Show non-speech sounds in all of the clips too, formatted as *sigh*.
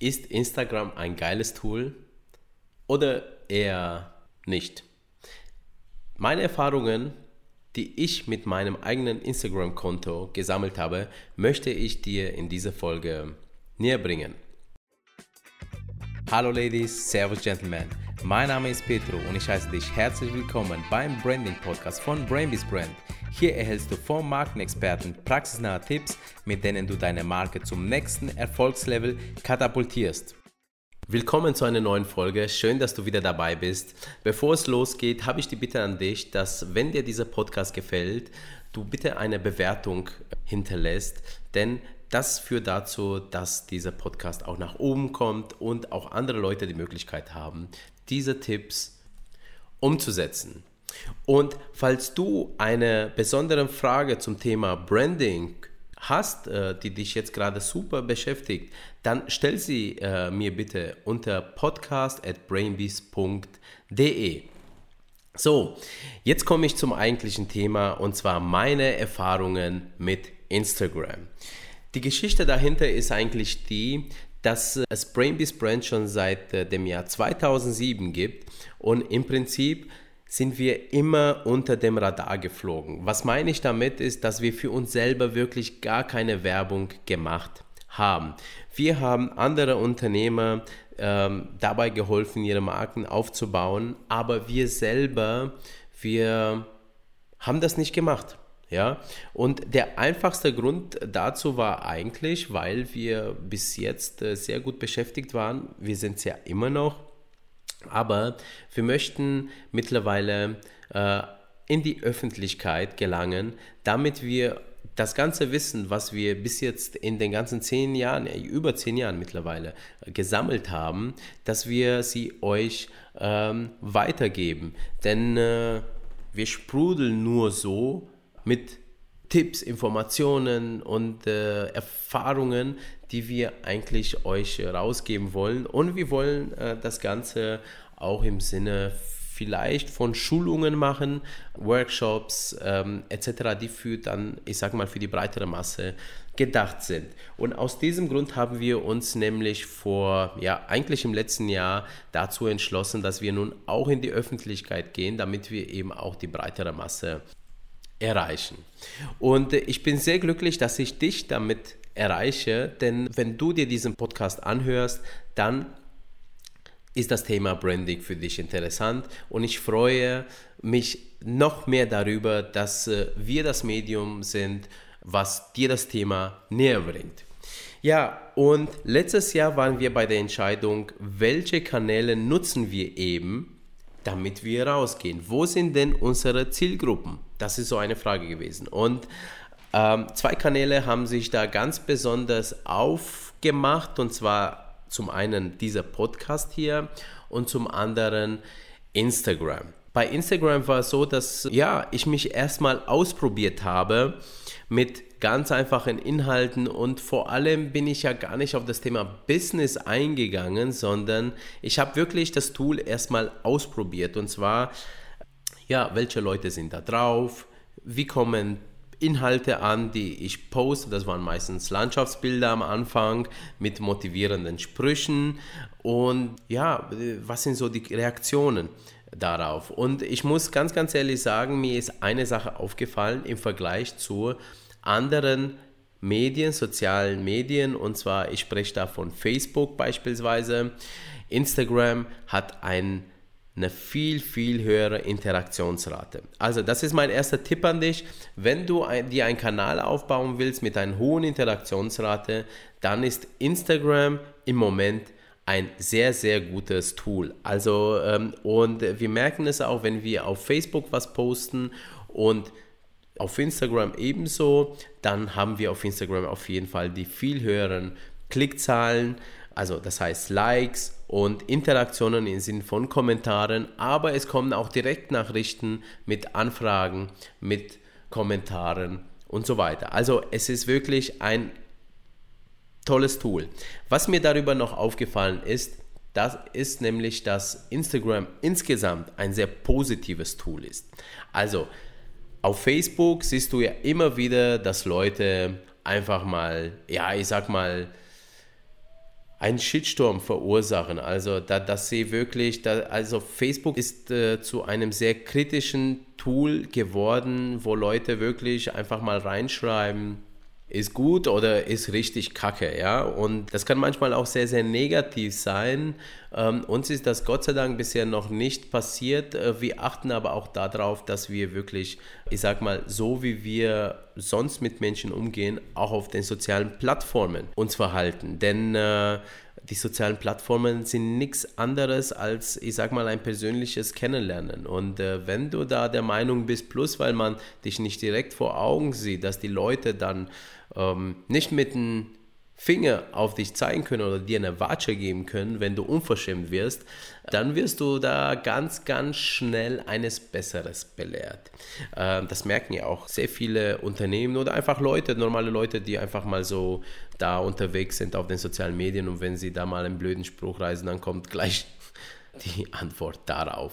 Ist Instagram ein geiles Tool oder eher nicht? Meine Erfahrungen, die ich mit meinem eigenen Instagram-Konto gesammelt habe, möchte ich dir in dieser Folge näher bringen. Hallo Ladies, Servus Gentlemen. Mein Name ist Petro und ich heiße dich herzlich willkommen beim Branding Podcast von Brainbees Brand. Hier erhältst du vom Markenexperten praxisnahe Tipps, mit denen du deine Marke zum nächsten Erfolgslevel katapultierst. Willkommen zu einer neuen Folge. Schön, dass du wieder dabei bist. Bevor es losgeht, habe ich die Bitte an dich, dass wenn dir dieser Podcast gefällt, du bitte eine Bewertung hinterlässt, denn das führt dazu, dass dieser Podcast auch nach oben kommt und auch andere Leute die Möglichkeit haben, diese Tipps umzusetzen. Und falls du eine besondere Frage zum Thema Branding hast, äh, die dich jetzt gerade super beschäftigt, dann stell sie äh, mir bitte unter podcast@brainbees.de. So, jetzt komme ich zum eigentlichen Thema und zwar meine Erfahrungen mit Instagram. Die Geschichte dahinter ist eigentlich die, dass es Brainbees Brand schon seit äh, dem Jahr 2007 gibt und im Prinzip sind wir immer unter dem Radar geflogen. Was meine ich damit ist, dass wir für uns selber wirklich gar keine Werbung gemacht haben. Wir haben andere Unternehmer ähm, dabei geholfen, ihre Marken aufzubauen, aber wir selber, wir haben das nicht gemacht. Ja, und der einfachste Grund dazu war eigentlich, weil wir bis jetzt äh, sehr gut beschäftigt waren. Wir sind es ja immer noch aber wir möchten mittlerweile äh, in die Öffentlichkeit gelangen, damit wir das ganze Wissen, was wir bis jetzt in den ganzen zehn Jahren, über zehn Jahren mittlerweile äh, gesammelt haben, dass wir sie euch ähm, weitergeben. Denn äh, wir sprudeln nur so mit Tipps, Informationen und äh, Erfahrungen, die wir eigentlich euch rausgeben wollen. Und wir wollen äh, das Ganze auch im Sinne vielleicht von Schulungen machen, Workshops ähm, etc., die für dann, ich sag mal, für die breitere Masse gedacht sind. Und aus diesem Grund haben wir uns nämlich vor, ja, eigentlich im letzten Jahr dazu entschlossen, dass wir nun auch in die Öffentlichkeit gehen, damit wir eben auch die breitere Masse erreichen. Und ich bin sehr glücklich, dass ich dich damit erreiche, denn wenn du dir diesen Podcast anhörst, dann ist das Thema Branding für dich interessant und ich freue mich noch mehr darüber, dass äh, wir das Medium sind, was dir das Thema näher bringt. Ja, und letztes Jahr waren wir bei der Entscheidung, welche Kanäle nutzen wir eben, damit wir rausgehen. Wo sind denn unsere Zielgruppen? Das ist so eine Frage gewesen. Und ähm, zwei Kanäle haben sich da ganz besonders aufgemacht und zwar zum einen dieser Podcast hier und zum anderen Instagram. Bei Instagram war es so, dass ja, ich mich erstmal ausprobiert habe mit ganz einfachen Inhalten und vor allem bin ich ja gar nicht auf das Thema Business eingegangen, sondern ich habe wirklich das Tool erstmal ausprobiert und zwar ja, welche Leute sind da drauf, wie kommen Inhalte an, die ich poste. Das waren meistens Landschaftsbilder am Anfang mit motivierenden Sprüchen. Und ja, was sind so die Reaktionen darauf? Und ich muss ganz, ganz ehrlich sagen, mir ist eine Sache aufgefallen im Vergleich zu anderen Medien, sozialen Medien. Und zwar, ich spreche da von Facebook beispielsweise. Instagram hat ein eine viel, viel höhere Interaktionsrate. Also das ist mein erster Tipp an dich. Wenn du ein, dir einen Kanal aufbauen willst mit einer hohen Interaktionsrate, dann ist Instagram im Moment ein sehr, sehr gutes Tool. Also, ähm, und wir merken es auch, wenn wir auf Facebook was posten und auf Instagram ebenso, dann haben wir auf Instagram auf jeden Fall die viel höheren Klickzahlen, also das heißt Likes und Interaktionen im Sinne von Kommentaren, aber es kommen auch Direktnachrichten mit Anfragen, mit Kommentaren und so weiter. Also es ist wirklich ein tolles Tool. Was mir darüber noch aufgefallen ist, das ist nämlich, dass Instagram insgesamt ein sehr positives Tool ist. Also auf Facebook siehst du ja immer wieder, dass Leute einfach mal, ja, ich sag mal, einen Shitstorm verursachen. Also, da, dass sie wirklich, da, also Facebook ist äh, zu einem sehr kritischen Tool geworden, wo Leute wirklich einfach mal reinschreiben, ist gut oder ist richtig kacke, ja. Und das kann manchmal auch sehr, sehr negativ sein. Ähm, uns ist das Gott sei Dank bisher noch nicht passiert. Äh, wir achten aber auch darauf, dass wir wirklich, ich sag mal, so wie wir sonst mit Menschen umgehen, auch auf den sozialen Plattformen uns verhalten. Denn äh, die sozialen Plattformen sind nichts anderes als, ich sag mal, ein persönliches Kennenlernen. Und äh, wenn du da der Meinung bist, plus weil man dich nicht direkt vor Augen sieht, dass die Leute dann ähm, nicht mit einem Finger auf dich zeigen können oder dir eine Watsche geben können, wenn du unverschämt wirst, dann wirst du da ganz, ganz schnell eines Besseres belehrt. Ähm, das merken ja auch sehr viele Unternehmen oder einfach Leute, normale Leute, die einfach mal so da unterwegs sind auf den sozialen Medien und wenn sie da mal einen blöden Spruch reisen, dann kommt gleich *laughs* die Antwort darauf.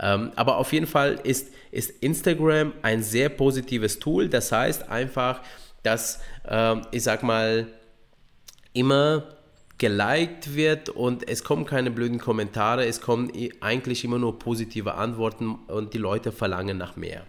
Ähm, aber auf jeden Fall ist, ist Instagram ein sehr positives Tool. Das heißt einfach, dass, ähm, ich sag mal, immer geliked wird und es kommen keine blöden Kommentare, es kommen eigentlich immer nur positive Antworten und die Leute verlangen nach mehr.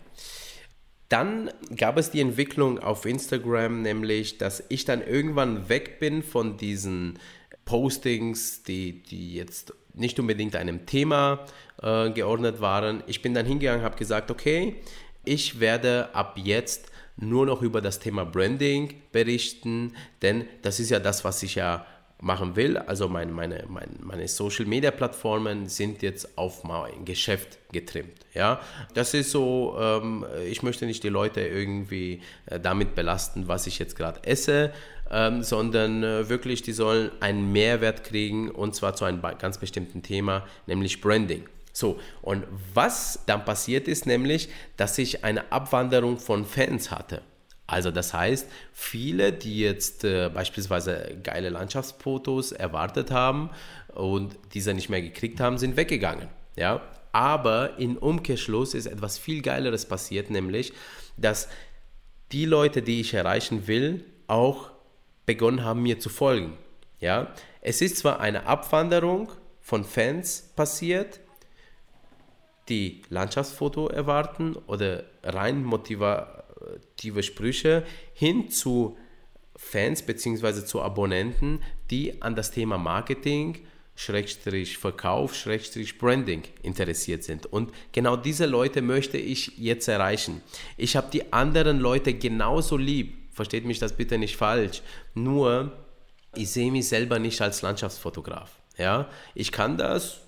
Dann gab es die Entwicklung auf Instagram, nämlich, dass ich dann irgendwann weg bin von diesen Postings, die, die jetzt nicht unbedingt einem Thema äh, geordnet waren. Ich bin dann hingegangen, habe gesagt, okay, ich werde ab jetzt nur noch über das Thema Branding berichten, denn das ist ja das, was ich ja machen will. Also meine, meine, meine, Social Media Plattformen sind jetzt auf mein Geschäft getrimmt. Ja, das ist so, ähm, ich möchte nicht die Leute irgendwie äh, damit belasten, was ich jetzt gerade esse, ähm, sondern äh, wirklich, die sollen einen Mehrwert kriegen und zwar zu einem ganz bestimmten Thema, nämlich Branding. So, und was dann passiert ist, nämlich, dass ich eine Abwanderung von Fans hatte. Also das heißt, viele, die jetzt äh, beispielsweise geile Landschaftsfotos erwartet haben und diese nicht mehr gekriegt haben, sind weggegangen. Ja? Aber in Umkehrschluss ist etwas viel Geileres passiert, nämlich, dass die Leute, die ich erreichen will, auch begonnen haben, mir zu folgen. Ja? Es ist zwar eine Abwanderung von Fans passiert, die Landschaftsfoto erwarten oder rein motivative Sprüche hin zu Fans bzw. zu Abonnenten, die an das Thema Marketing, Schrägstrich Verkauf, Schrägstrich Branding interessiert sind. Und genau diese Leute möchte ich jetzt erreichen. Ich habe die anderen Leute genauso lieb. Versteht mich das bitte nicht falsch. Nur, ich sehe mich selber nicht als Landschaftsfotograf. Ja, ich kann das,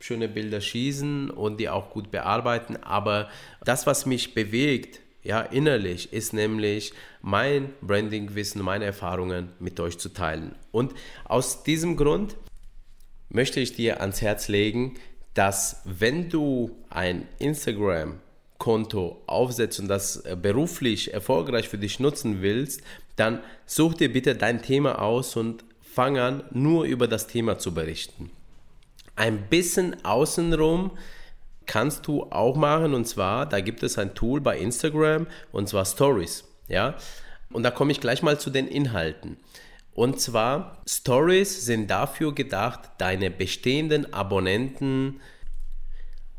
schöne Bilder schießen und die auch gut bearbeiten. Aber das, was mich bewegt, ja, innerlich, ist nämlich mein Branding-Wissen, meine Erfahrungen mit euch zu teilen. Und aus diesem Grund möchte ich dir ans Herz legen, dass wenn du ein Instagram Konto aufsetzt und das beruflich erfolgreich für dich nutzen willst, dann such dir bitte dein Thema aus und fang an, nur über das Thema zu berichten. Ein bisschen außenrum kannst du auch machen und zwar, da gibt es ein Tool bei Instagram und zwar Stories. Ja? Und da komme ich gleich mal zu den Inhalten. Und zwar, Stories sind dafür gedacht, deine bestehenden Abonnenten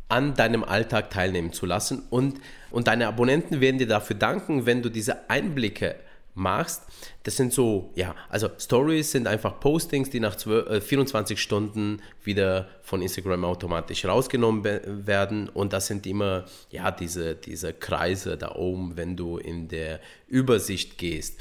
an deinem Alltag teilnehmen zu lassen. Und, und deine Abonnenten werden dir dafür danken, wenn du diese Einblicke machst, das sind so, ja, also Stories sind einfach Postings, die nach 12, äh, 24 Stunden wieder von Instagram automatisch rausgenommen werden und das sind immer, ja, diese, diese Kreise da oben, wenn du in der Übersicht gehst.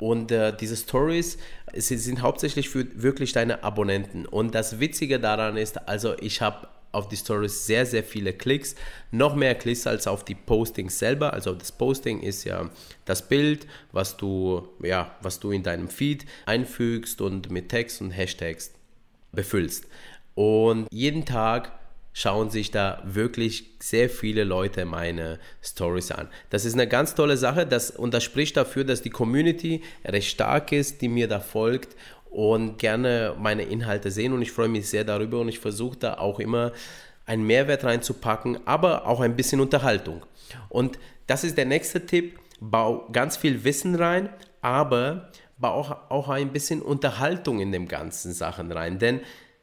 Und äh, diese Stories, sie sind hauptsächlich für wirklich deine Abonnenten. Und das Witzige daran ist, also ich habe auf die Stories sehr, sehr viele Klicks. Noch mehr Klicks als auf die Postings selber. Also das Posting ist ja das Bild, was du, ja, was du in deinem Feed einfügst und mit Text und Hashtags befüllst. Und jeden Tag schauen sich da wirklich sehr viele Leute meine Stories an. Das ist eine ganz tolle Sache das, und das spricht dafür, dass die Community recht stark ist, die mir da folgt und gerne meine Inhalte sehen und ich freue mich sehr darüber und ich versuche da auch immer einen Mehrwert reinzupacken, aber auch ein bisschen Unterhaltung. Und das ist der nächste Tipp, bau ganz viel Wissen rein, aber aber auch, auch ein bisschen Unterhaltung in den ganzen Sachen rein. Denn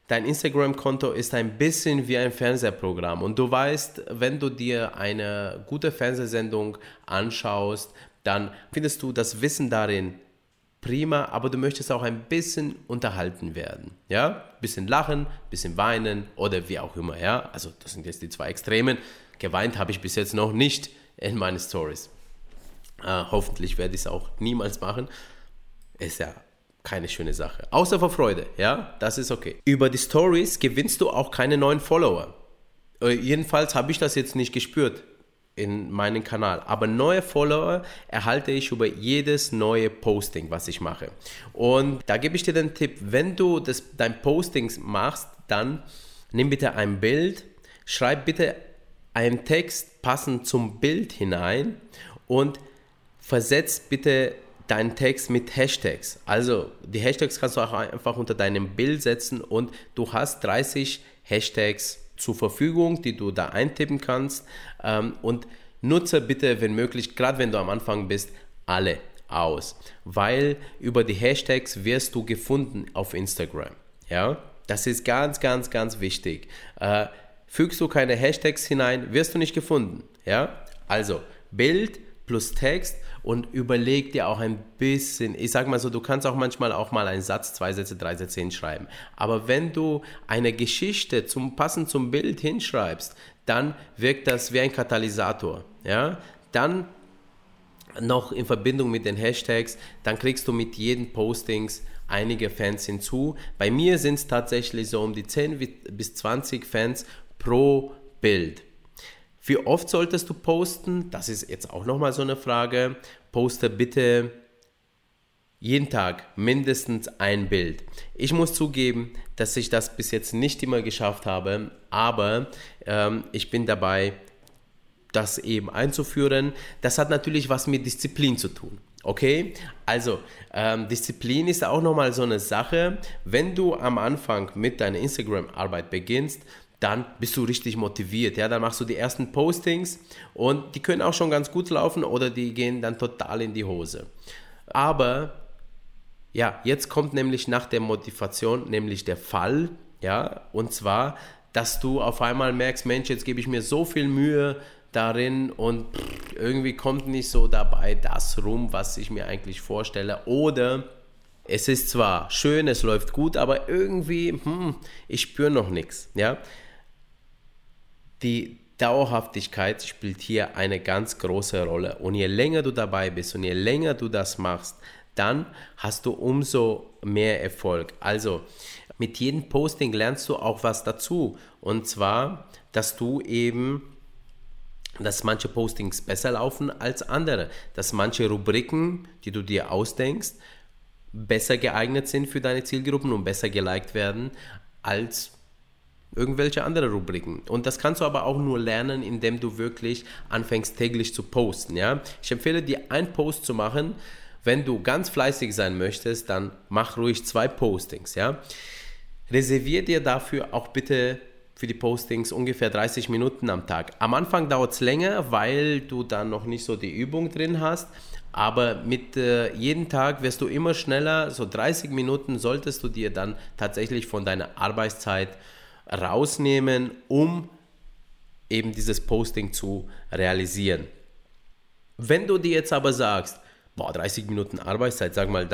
dein Instagram-Konto ist ein bisschen wie ein Fernsehprogramm. Und du weißt, wenn du dir eine gute Fernsehsendung anschaust, dann findest du das Wissen darin prima, aber du möchtest auch ein bisschen unterhalten werden. Ja, ein bisschen lachen, ein bisschen weinen oder wie auch immer. Ja, also das sind jetzt die zwei Extremen. Geweint habe ich bis jetzt noch nicht in meinen Stories. Äh, hoffentlich werde ich es auch niemals machen. Ist ja keine schöne Sache. Außer vor Freude, ja, das ist okay. Über die Stories gewinnst du auch keine neuen Follower. Äh, jedenfalls habe ich das jetzt nicht gespürt in meinem Kanal. Aber neue Follower erhalte ich über jedes neue Posting, was ich mache. Und da gebe ich dir den Tipp, wenn du das, dein Postings machst, dann nimm bitte ein Bild, schreib bitte einen Text passend zum Bild hinein und versetz bitte deinen Text mit Hashtags. Also die Hashtags kannst du auch einfach unter deinem Bild setzen und du hast 30 Hashtags zur Verfügung, die du da eintippen kannst. Ähm, und nutze bitte, wenn möglich, gerade wenn du am Anfang bist, alle aus, weil über die Hashtags wirst du gefunden auf Instagram. Ja, das ist ganz, ganz, ganz wichtig. Äh, fügst du keine Hashtags hinein, wirst du nicht gefunden. Ja, also Bild plus Text und überleg dir auch ein bisschen, ich sag mal so, du kannst auch manchmal auch mal einen Satz, zwei Sätze, drei Sätze hinschreiben. Aber wenn du eine Geschichte zum passend zum Bild hinschreibst, dann wirkt das wie ein Katalysator. Ja? Dann noch in Verbindung mit den Hashtags, dann kriegst du mit jedem Postings einige Fans hinzu. Bei mir sind es tatsächlich so um die 10 bis 20 Fans pro Bild. Wie oft solltest du posten? Das ist jetzt auch nochmal so eine Frage. Poste bitte jeden Tag mindestens ein Bild. Ich muss zugeben, dass ich das bis jetzt nicht immer geschafft habe, aber ähm, ich bin dabei, das eben einzuführen. Das hat natürlich was mit Disziplin zu tun. Okay, also ähm, Disziplin ist auch nochmal so eine Sache. Wenn du am Anfang mit deiner Instagram-Arbeit beginnst, dann bist du richtig motiviert. Ja, dann machst du die ersten Postings und die können auch schon ganz gut laufen oder die gehen dann total in die Hose. Aber ja, jetzt kommt nämlich nach der Motivation nämlich der Fall, ja, und zwar, dass du auf einmal merkst, Mensch, jetzt gebe ich mir so viel Mühe darin und irgendwie kommt nicht so dabei das rum, was ich mir eigentlich vorstelle oder es ist zwar schön, es läuft gut, aber irgendwie, hm, ich spüre noch nichts, ja. Die Dauerhaftigkeit spielt hier eine ganz große Rolle. Und je länger du dabei bist und je länger du das machst, dann hast du umso mehr Erfolg. Also mit jedem Posting lernst du auch was dazu. Und zwar, dass du eben, dass manche Postings besser laufen als andere, dass manche Rubriken, die du dir ausdenkst, besser geeignet sind für deine Zielgruppen und besser geliked werden als irgendwelche andere Rubriken. Und das kannst du aber auch nur lernen, indem du wirklich anfängst täglich zu posten. Ja? Ich empfehle dir, einen Post zu machen. Wenn du ganz fleißig sein möchtest, dann mach ruhig zwei Postings. Ja? Reservier dir dafür auch bitte für die Postings ungefähr 30 Minuten am Tag. Am Anfang dauert es länger, weil du dann noch nicht so die Übung drin hast. Aber mit äh, jedem Tag wirst du immer schneller. So 30 Minuten solltest du dir dann tatsächlich von deiner Arbeitszeit rausnehmen, um eben dieses Posting zu realisieren. Wenn du dir jetzt aber sagst, boah, 30 Minuten Arbeitszeit, sag mal,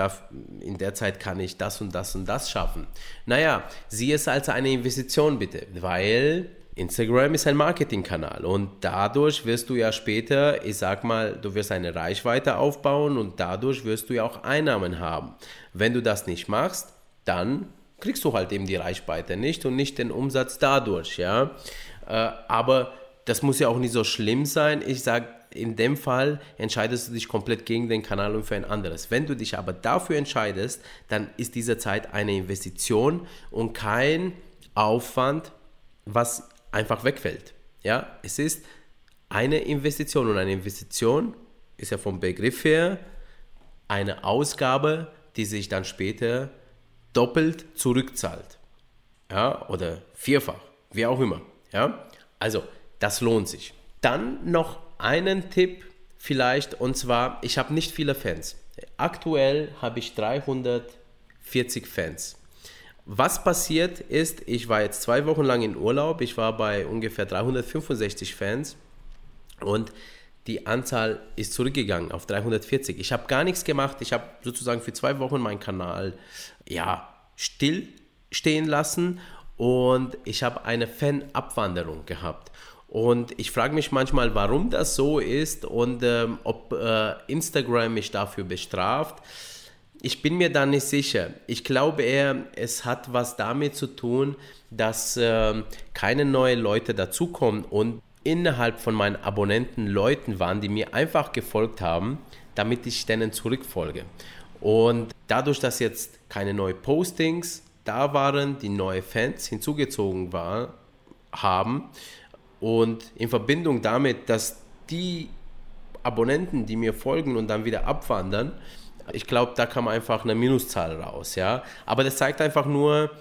in der Zeit kann ich das und das und das schaffen. Naja, sieh es als eine Investition bitte, weil Instagram ist ein Marketingkanal und dadurch wirst du ja später, ich sag mal, du wirst eine Reichweite aufbauen und dadurch wirst du ja auch Einnahmen haben. Wenn du das nicht machst, dann kriegst du halt eben die Reichweite nicht und nicht den Umsatz dadurch, ja. Äh, aber das muss ja auch nicht so schlimm sein. Ich sage, in dem Fall entscheidest du dich komplett gegen den Kanal und für ein anderes. Wenn du dich aber dafür entscheidest, dann ist diese Zeit eine Investition und kein Aufwand, was einfach wegfällt. Ja, es ist eine Investition und eine Investition ist ja vom Begriff her eine Ausgabe, die sich dann später doppelt zurückzahlt. Ja, oder vierfach, wie auch immer. Ja, also das lohnt sich. Dann noch einen Tipp vielleicht und zwar, ich habe nicht viele Fans. Aktuell habe ich 340 Fans. Was passiert ist, ich war jetzt zwei Wochen lang in Urlaub, ich war bei ungefähr 365 Fans und die Anzahl ist zurückgegangen auf 340. Ich habe gar nichts gemacht, ich habe sozusagen für zwei Wochen meinen Kanal ja, still stehen lassen und ich habe eine Fan-Abwanderung gehabt. Und ich frage mich manchmal, warum das so ist und ähm, ob äh, Instagram mich dafür bestraft. Ich bin mir da nicht sicher. Ich glaube eher, es hat was damit zu tun, dass äh, keine neuen Leute dazukommen und innerhalb von meinen Abonnenten Leuten waren, die mir einfach gefolgt haben, damit ich denen zurückfolge. Und dadurch, dass jetzt keine neuen Postings da waren, die neue Fans hinzugezogen war, haben und in Verbindung damit, dass die Abonnenten, die mir folgen und dann wieder abwandern, ich glaube, da kam einfach eine Minuszahl raus, ja. Aber das zeigt einfach nur,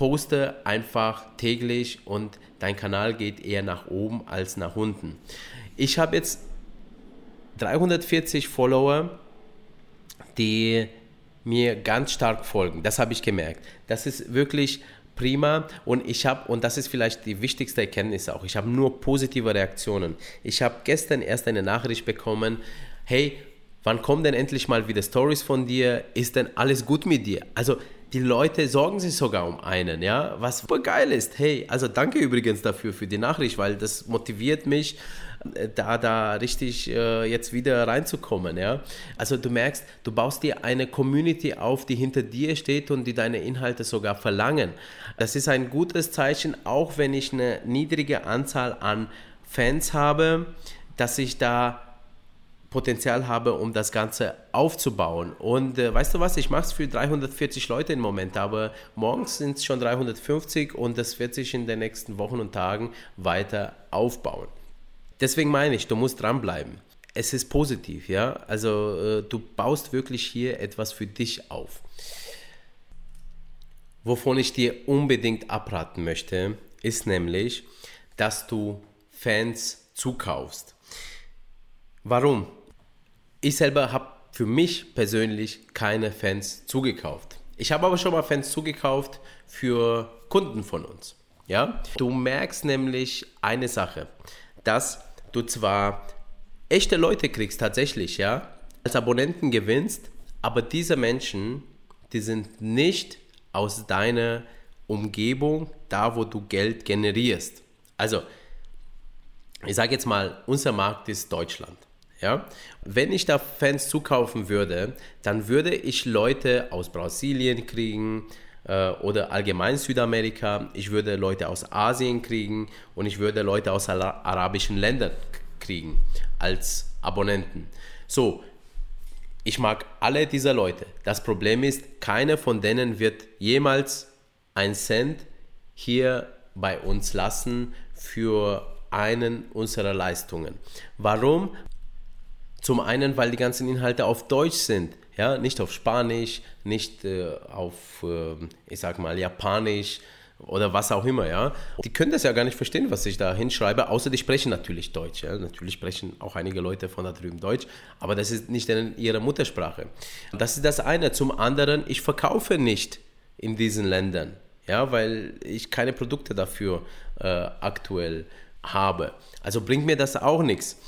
poste einfach täglich und dein Kanal geht eher nach oben als nach unten. Ich habe jetzt 340 Follower, die mir ganz stark folgen. Das habe ich gemerkt. Das ist wirklich prima und ich habe, und das ist vielleicht die wichtigste Erkenntnis auch, ich habe nur positive Reaktionen. Ich habe gestern erst eine Nachricht bekommen, hey, Wann kommen denn endlich mal wieder Stories von dir? Ist denn alles gut mit dir? Also die Leute sorgen sich sogar um einen, ja, was super geil ist. Hey, also danke übrigens dafür für die Nachricht, weil das motiviert mich, äh, da da richtig äh, jetzt wieder reinzukommen, ja. Also du merkst, du baust dir eine Community auf, die hinter dir steht und die deine Inhalte sogar verlangen. Das ist ein gutes Zeichen, auch wenn ich eine niedrige Anzahl an Fans habe, dass ich da Potenzial habe, um das Ganze aufzubauen. Und äh, weißt du was, ich mache es für 340 Leute im Moment, aber morgens sind es schon 350 und das wird sich in den nächsten Wochen und Tagen weiter aufbauen. Deswegen meine ich, du musst dranbleiben. Es ist positiv, ja. Also äh, du baust wirklich hier etwas für dich auf. Wovon ich dir unbedingt abraten möchte, ist nämlich, dass du Fans zukaufst. Warum? Ich selber habe für mich persönlich keine Fans zugekauft. Ich habe aber schon mal Fans zugekauft für Kunden von uns. Ja? Du merkst nämlich eine Sache, dass du zwar echte Leute kriegst tatsächlich, ja, als Abonnenten gewinnst, aber diese Menschen, die sind nicht aus deiner Umgebung, da wo du Geld generierst. Also, ich sage jetzt mal, unser Markt ist Deutschland. Ja? Wenn ich da Fans zukaufen würde, dann würde ich Leute aus Brasilien kriegen äh, oder allgemein Südamerika. Ich würde Leute aus Asien kriegen und ich würde Leute aus arabischen Ländern kriegen als Abonnenten. So, ich mag alle dieser Leute. Das Problem ist, keiner von denen wird jemals ein Cent hier bei uns lassen für einen unserer Leistungen. Warum? Zum einen, weil die ganzen Inhalte auf Deutsch sind, ja, nicht auf Spanisch, nicht äh, auf, äh, ich sag mal, Japanisch oder was auch immer, ja. Die können das ja gar nicht verstehen, was ich da hinschreibe, außer die sprechen natürlich Deutsch, ja. Natürlich sprechen auch einige Leute von da drüben Deutsch, aber das ist nicht ihre Muttersprache. Das ist das eine. Zum anderen, ich verkaufe nicht in diesen Ländern, ja, weil ich keine Produkte dafür äh, aktuell habe. Also bringt mir das auch nichts.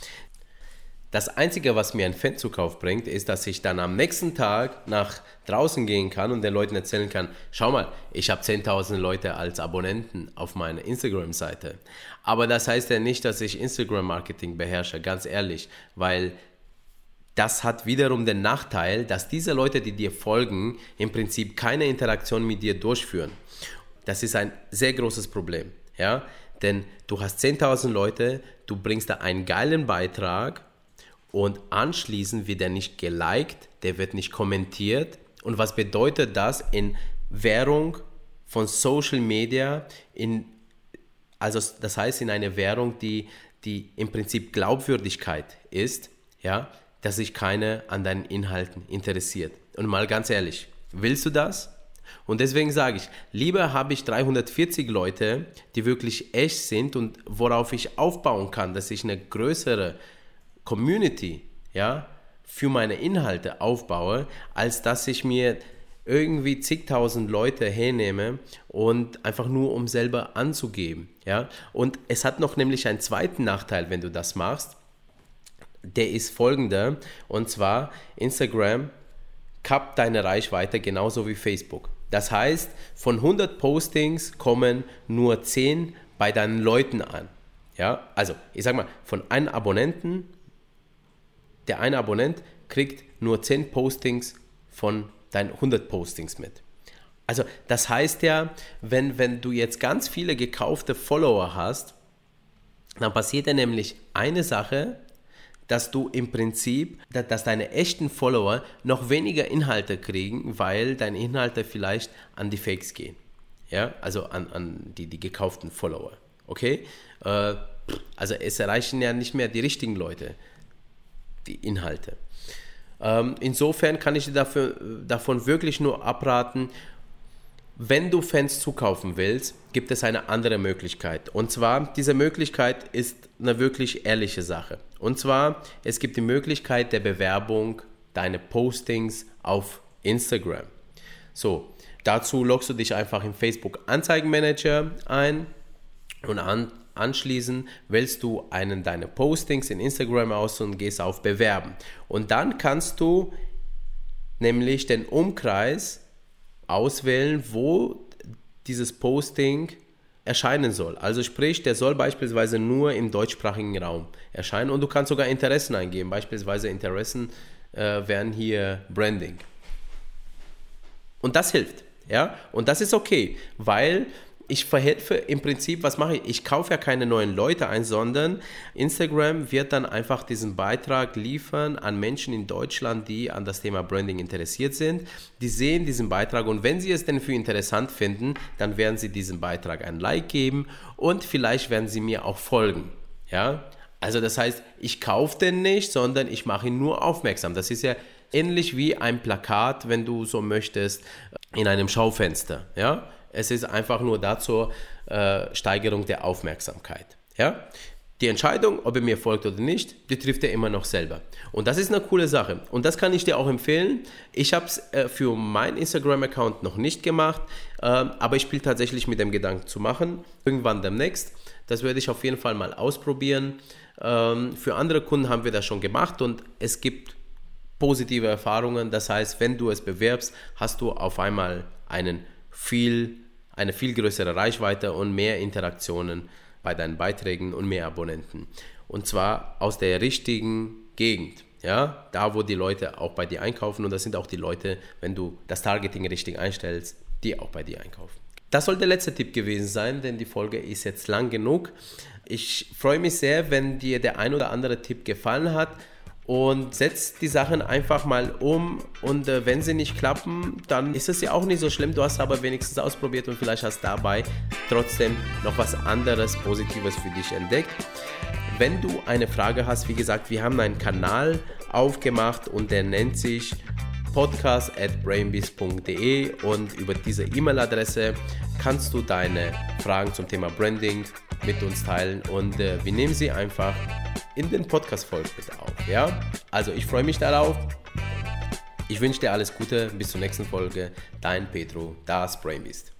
Das Einzige, was mir ein Fanzukauf bringt, ist, dass ich dann am nächsten Tag nach draußen gehen kann und den Leuten erzählen kann, schau mal, ich habe 10.000 Leute als Abonnenten auf meiner Instagram-Seite. Aber das heißt ja nicht, dass ich Instagram-Marketing beherrsche, ganz ehrlich, weil das hat wiederum den Nachteil, dass diese Leute, die dir folgen, im Prinzip keine Interaktion mit dir durchführen. Das ist ein sehr großes Problem, ja? Denn du hast 10.000 Leute, du bringst da einen geilen Beitrag und anschließend wird er nicht geliked, der wird nicht kommentiert. Und was bedeutet das in Währung von Social Media, in, also das heißt in einer Währung, die, die im Prinzip Glaubwürdigkeit ist, ja, dass sich keiner an deinen Inhalten interessiert. Und mal ganz ehrlich, willst du das? Und deswegen sage ich, lieber habe ich 340 Leute, die wirklich echt sind und worauf ich aufbauen kann, dass ich eine größere Community ja, für meine Inhalte aufbaue, als dass ich mir irgendwie zigtausend Leute hernehme und einfach nur um selber anzugeben. Ja? Und es hat noch nämlich einen zweiten Nachteil, wenn du das machst. Der ist folgender, und zwar Instagram kappt deine Reichweite genauso wie Facebook. Das heißt, von 100 Postings kommen nur 10 bei deinen Leuten an. Ja, also ich sag mal, von einem Abonnenten, der eine Abonnent kriegt nur 10 Postings von deinen 100 Postings mit. Also das heißt ja, wenn, wenn du jetzt ganz viele gekaufte Follower hast, dann passiert ja nämlich eine Sache, dass du im Prinzip, dass deine echten Follower noch weniger Inhalte kriegen, weil deine Inhalte vielleicht an die Fakes gehen. Ja, also an, an die, die gekauften Follower. Okay? Äh, also es erreichen ja nicht mehr die richtigen Leute, die Inhalte. Ähm, insofern kann ich dir dafür, davon wirklich nur abraten, wenn du Fans zukaufen willst, gibt es eine andere Möglichkeit. Und zwar, diese Möglichkeit ist eine wirklich ehrliche Sache. Und zwar, es gibt die Möglichkeit der Bewerbung deiner Postings auf Instagram. So, dazu loggst du dich einfach im Facebook Anzeigenmanager ein und an, anschließend wählst du einen deiner Postings in Instagram aus und gehst auf Bewerben. Und dann kannst du nämlich den Umkreis auswählen, wo dieses Posting erscheinen soll. Also sprich, der soll beispielsweise nur im deutschsprachigen Raum erscheinen und du kannst sogar Interessen eingeben. Beispielsweise Interessen äh, wären hier Branding. Und das hilft, ja, und das ist okay, weil ich verhelfe im Prinzip, was mache ich? Ich kaufe ja keine neuen Leute ein, sondern Instagram wird dann einfach diesen Beitrag liefern an Menschen in Deutschland, die an das Thema Branding interessiert sind. Die sehen diesen Beitrag und wenn sie es denn für interessant finden, dann werden sie diesem Beitrag ein Like geben und vielleicht werden sie mir auch folgen. Ja, also das heißt, ich kaufe den nicht, sondern ich mache ihn nur aufmerksam. Das ist ja ähnlich wie ein Plakat, wenn du so möchtest, in einem Schaufenster. Ja, es ist einfach nur dazu äh, Steigerung der Aufmerksamkeit. Ja? Die Entscheidung, ob er mir folgt oder nicht, die trifft er immer noch selber. Und das ist eine coole Sache. Und das kann ich dir auch empfehlen. Ich habe es äh, für meinen Instagram-Account noch nicht gemacht, äh, aber ich spiele tatsächlich mit dem Gedanken zu machen. Irgendwann demnächst. Das werde ich auf jeden Fall mal ausprobieren. Ähm, für andere Kunden haben wir das schon gemacht und es gibt positive Erfahrungen. Das heißt, wenn du es bewerbst, hast du auf einmal einen viel, eine viel größere Reichweite und mehr Interaktionen bei deinen Beiträgen und mehr Abonnenten. Und zwar aus der richtigen Gegend. Ja, da wo die Leute auch bei dir einkaufen und das sind auch die Leute, wenn du das Targeting richtig einstellst, die auch bei dir einkaufen. Das soll der letzte Tipp gewesen sein, denn die Folge ist jetzt lang genug. Ich freue mich sehr, wenn dir der ein oder andere Tipp gefallen hat und setzt die Sachen einfach mal um und äh, wenn sie nicht klappen, dann ist es ja auch nicht so schlimm. Du hast aber wenigstens ausprobiert und vielleicht hast dabei trotzdem noch was anderes Positives für dich entdeckt. Wenn du eine Frage hast, wie gesagt, wir haben einen Kanal aufgemacht und der nennt sich podcast at brainbees.de und über diese E-Mail-Adresse kannst du deine Fragen zum Thema Branding mit uns teilen und äh, wir nehmen sie einfach in den Podcast-Folgen mit auf. Ja? Also ich freue mich darauf. Ich wünsche dir alles Gute. Bis zur nächsten Folge. Dein Petro, das Brainbeast.